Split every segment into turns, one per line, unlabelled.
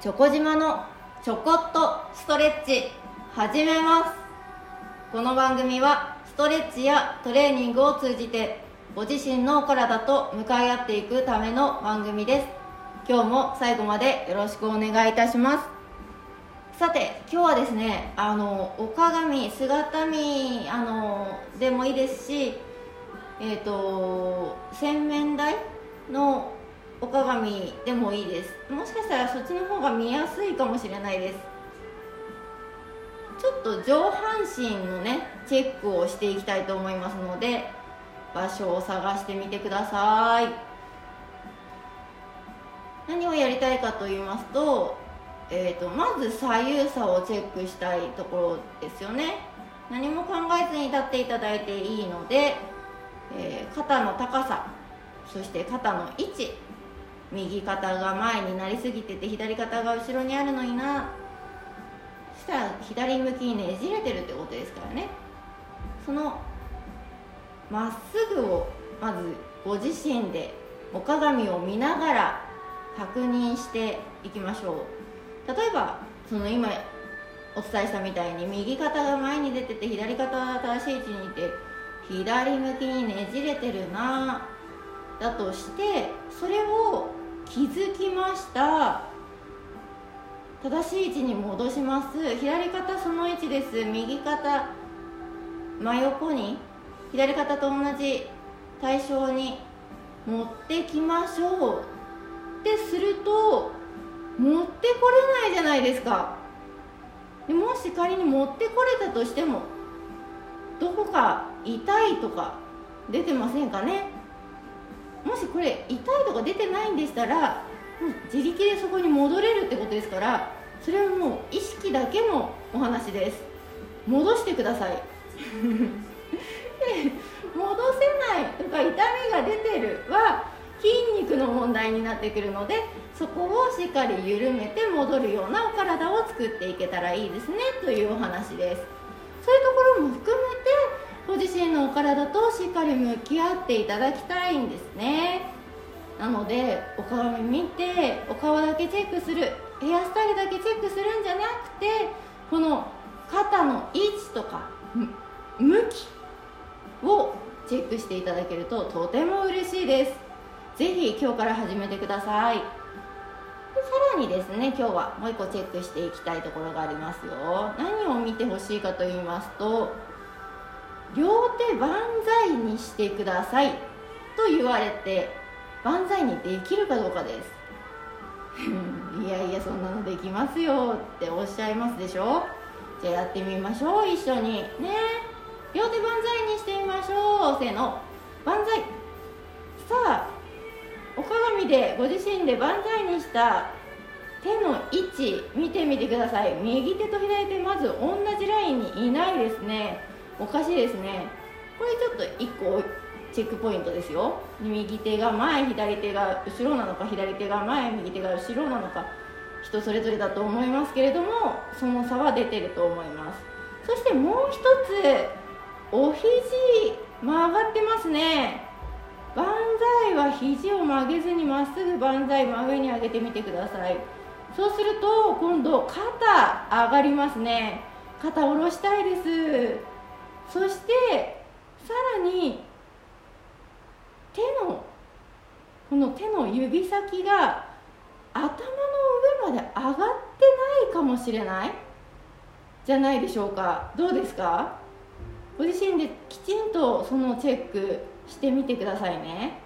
チョコ島のちょこっとストレッチ。始めます。この番組はストレッチやトレーニングを通じてご自身の体と向かい合っていくための番組です。今日も最後までよろしくお願いいたします。さて今日はですねあのお鏡姿見あのでもいいですしえっ、ー、と洗面台のお鏡でもいいです。もしかしたらそっちの方が見やすいかもしれないです。ちょっと上半身のねチェックをしていきたいと思いますので場所を探してみてください。何をやりたいかと言いますと,、えーと、まず左右差をチェックしたいところですよね。何も考えずに立っていただいていいので、えー、肩の高さそして肩の位置右肩が前になりすぎてて左肩が後ろにあるのにな。したら左向きにねじれてるってことですからね。そのまっすぐをまずご自身でお鏡を見ながら確認していきましょう。例えばその今お伝えしたみたいに右肩が前に出てて左肩が正しい位置にいて左向きにねじれてるな。だとしてそれを気づきました。正しい位置に戻します。左肩その位置です。右肩真横に左肩と同じ対象に持ってきましょう。ってすると持ってこれないじゃないですか。でもし仮に持ってこれたとしてもどこか痛いとか出てませんかね。もしこれ痛いとか出てないんでしたら自力でそこに戻れるってことですからそれはもう意識だけのお話です。戻してください。戻せないとか痛みが出てるは筋肉の問題になってくるのでそこをしっかり緩めて戻るようなお体を作っていけたらいいですねというお話です。そういうところも含めご自身のお体としっかり向き合っていただきたいんですね。なのでお鏡見てお顔だけチェックする。ヘアスタイルだけチェックするんじゃなくてこの肩の位置とか向きをチェックしていただけるととても嬉しいです。ぜひ今日から始めてください。さらにですね今日はもう一個チェックしていきたいところがありますよ。何を見てほしいかと言いますと両手万歳にしてください。と言われて万歳にできるかどうかです。いやいやそんなのできますよっておっしゃいますでしょ。じゃあやってみましょう一緒に。ね。両手万歳にしてみましょうせーの。万歳。さあお鏡でご自身で万歳にした手の位置見てみてください。右手と左手まず同じラインにいないですね。おかしいですね。これちょっと1個チェックポイントですよ。右手が前左手が後ろなのか左手が前右手が後ろなのか人それぞれだと思いますけれどもその差は出てると思います。そしてもう一つお肘曲がってますね。万歳は肘を曲げずにまっすぐ万歳真上に上げてみてください。そうすると今度肩上がりますね。肩下ろしたいです。そしてさらに手のこの手の指先が頭の上まで上がってないかもしれない？じゃないでしょうか。どうですか？ご自身できちんとそのチェックしてみてくださいね。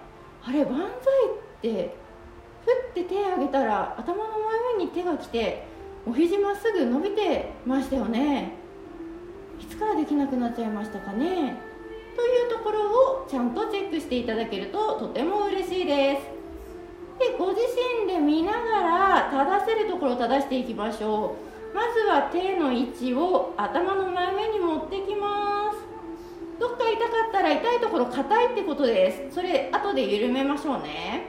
あれ万歳ってふって手を挙げたら頭の真上に手が来てお肘まっすぐ伸びてましたよね。つからできなくなっちゃいましたかね？というところをちゃんとチェックしていただけるととても嬉しいです。でご自身で見ながら正せるところを正していきましょう。まずは手の位置を頭の真上に持ってきます。どっか痛かったら痛いところ硬いってことです。それ後で緩めましょうね。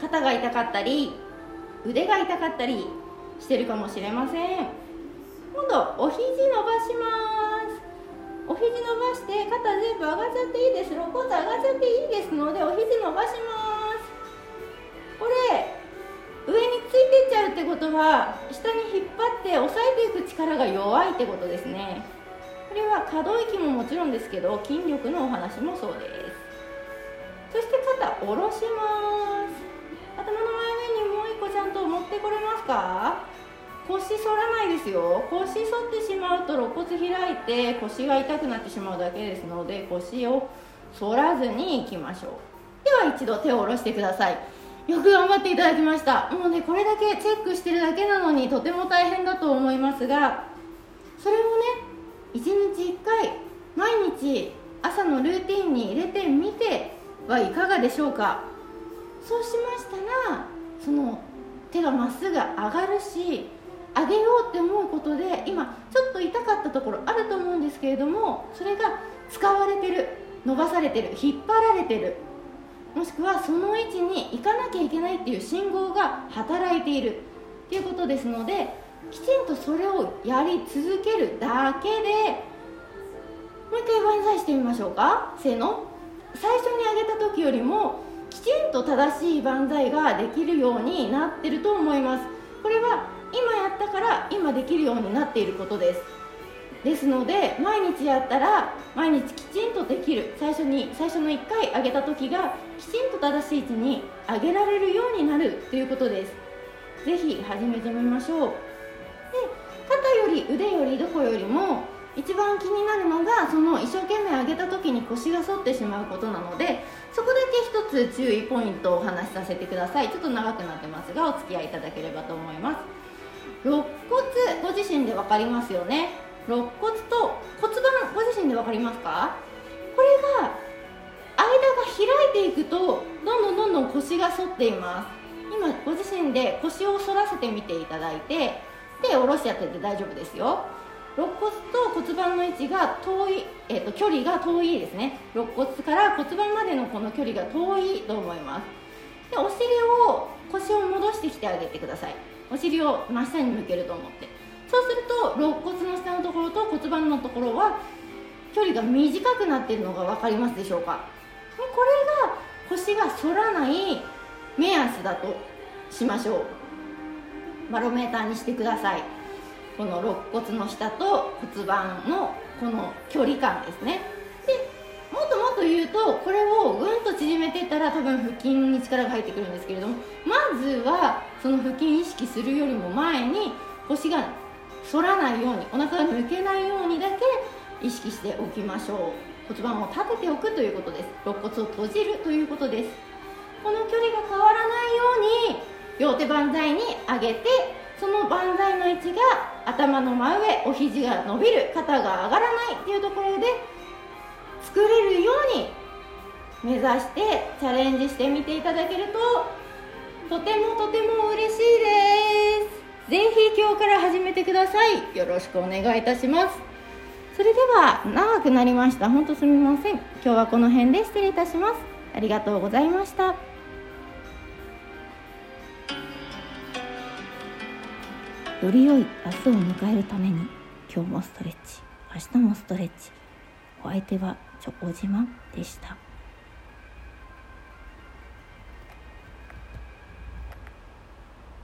肩が痛かったり腕が痛かったりしてるかもしれません。今度お肘伸ばします。お肘伸ばして肩全部上がっちゃっていいです。肋骨上がっちゃっていいですのでお肘伸ばします。これ上についてっちゃうってことは下に引っ張って押さえていく力が弱いってことですね。これは可動域ももちろんですけど筋力のお話もそうです。そして肩下ろします。頭の前上にもう一個ちゃんと持ってこれますか？腰反らないですよ。腰反ってしまうと肋骨開いて腰が痛くなってしまうだけですので腰を反らずにいきましょう。では一度手を下ろしてください。よく頑張っていただきました。もうねこれだけチェックしてるだけなのにとても大変だと思いますがそれをね1日1回毎日朝のルーティンに入れてみてはいかがでしょうか。そうしましたらその手がまっすぐ上がるし上げようって思うことで今ちょっと痛かったところあると思うんですけれどもそれが使われてる伸ばされてる引っ張られてるもしくはその位置に行かなきゃいけないっていう信号が働いているっていうことですのできちんとそれをやり続けるだけでもう一回万歳してみましょうか？せーの最初に上げた時よりもきちんと正しい万歳ができるようになってると思います。これはったから今できるようになっていることです。ですので毎日やったら毎日きちんとできる。最初に最初の1回上げた時がきちんと正しい位置に上げられるようになるということです。ぜひ始めてみましょう。で肩より腕よりどこよりも一番気になるのがその一生懸命上げた時に腰が反ってしまうことなのでそこだけ一つ注意ポイントをお話しさせてください。ちょっと長くなってますがお付き合いいただければと思います。肋骨ご自身で分かりますよね？肋骨と骨盤ご自身で分かりますか？これが間が開いていくとどんどんどんどん腰が反っています。今ご自身で腰を反らせてみていただいて手下ろしちゃってて大丈夫ですよ。肋骨と骨盤の位置が遠い、えー、と距離が遠いですね。肋骨から骨盤までのこの距離が遠いと思います。でお尻を腰を戻してきてあげてください。お尻を真下に向けると思って。そうすると肋骨の下のところと骨盤のところは距離が短くなっているのが分かりますでしょうか？これが腰が反らない目安だとしましょう。バロメーターにしてください。この肋骨の下と骨盤のこの距離感ですね。言うとこれをぐんと縮めていったら多分腹筋に力が入ってくるんですけれどもまずはその腹筋意識するよりも前に腰が反らないようにお腹が抜けないようにだけ意識しておきましょう。骨盤を立てておくということです。肋骨を閉じるということです。この距離が変わらないように両手万歳に上げてその万歳の位置が頭の真上お肘が伸びる肩が上がらないっていうところで作れるように目指してチャレンジしてみていただけるととてもとても嬉しいです。ぜひ今日から始めてください。よろしくお願いいたします。それでは長くなりました。本当すみません。今日はこの辺で失礼いたします。ありがとうございました。より良い明日を迎えるために今日もストレッチ明日もストレッチ。お相手はちょおじまでした。